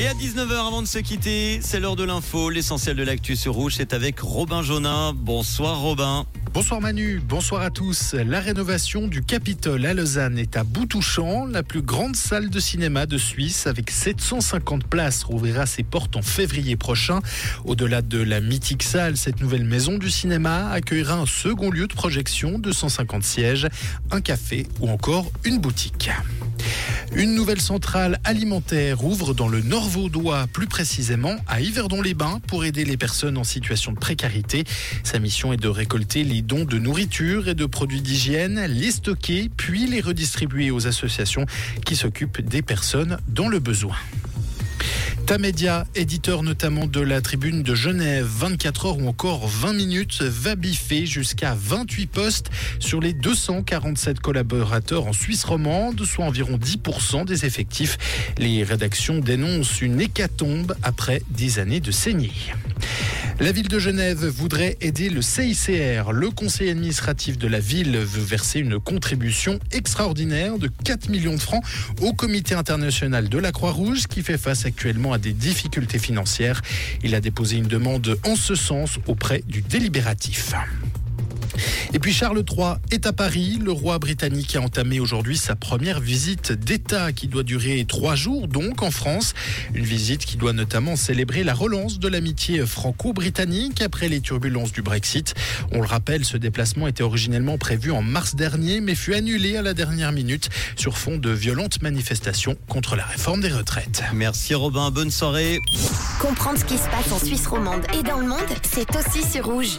Et à 19h avant de se quitter, c'est l'heure de l'info. L'essentiel de l'actu sur Rouge, c'est avec Robin Jonin. Bonsoir Robin. Bonsoir Manu, bonsoir à tous. La rénovation du Capitole à Lausanne est à bout touchant. La plus grande salle de cinéma de Suisse avec 750 places rouvrira ses portes en février prochain. Au-delà de la mythique salle, cette nouvelle maison du cinéma accueillera un second lieu de projection de 150 sièges, un café ou encore une boutique. Une nouvelle centrale alimentaire ouvre dans le Nord Vaudois, plus précisément à Yverdon-les-Bains, pour aider les personnes en situation de précarité. Sa mission est de récolter les dons de nourriture et de produits d'hygiène, les stocker, puis les redistribuer aux associations qui s'occupent des personnes dans le besoin. Tamedia, éditeur notamment de la tribune de Genève, 24 heures ou encore 20 minutes, va biffer jusqu'à 28 postes sur les 247 collaborateurs en Suisse romande, soit environ 10% des effectifs. Les rédactions dénoncent une hécatombe après 10 années de saignée. La ville de Genève voudrait aider le CICR. Le conseil administratif de la ville veut verser une contribution extraordinaire de 4 millions de francs au comité international de la Croix-Rouge qui fait face actuellement à des difficultés financières. Il a déposé une demande en ce sens auprès du délibératif. Et puis Charles III est à Paris. Le roi britannique a entamé aujourd'hui sa première visite d'État qui doit durer trois jours, donc en France. Une visite qui doit notamment célébrer la relance de l'amitié franco-britannique après les turbulences du Brexit. On le rappelle, ce déplacement était originellement prévu en mars dernier, mais fut annulé à la dernière minute sur fond de violentes manifestations contre la réforme des retraites. Merci Robin, bonne soirée. Comprendre ce qui se passe en Suisse romande et dans le monde, c'est aussi sur rouge.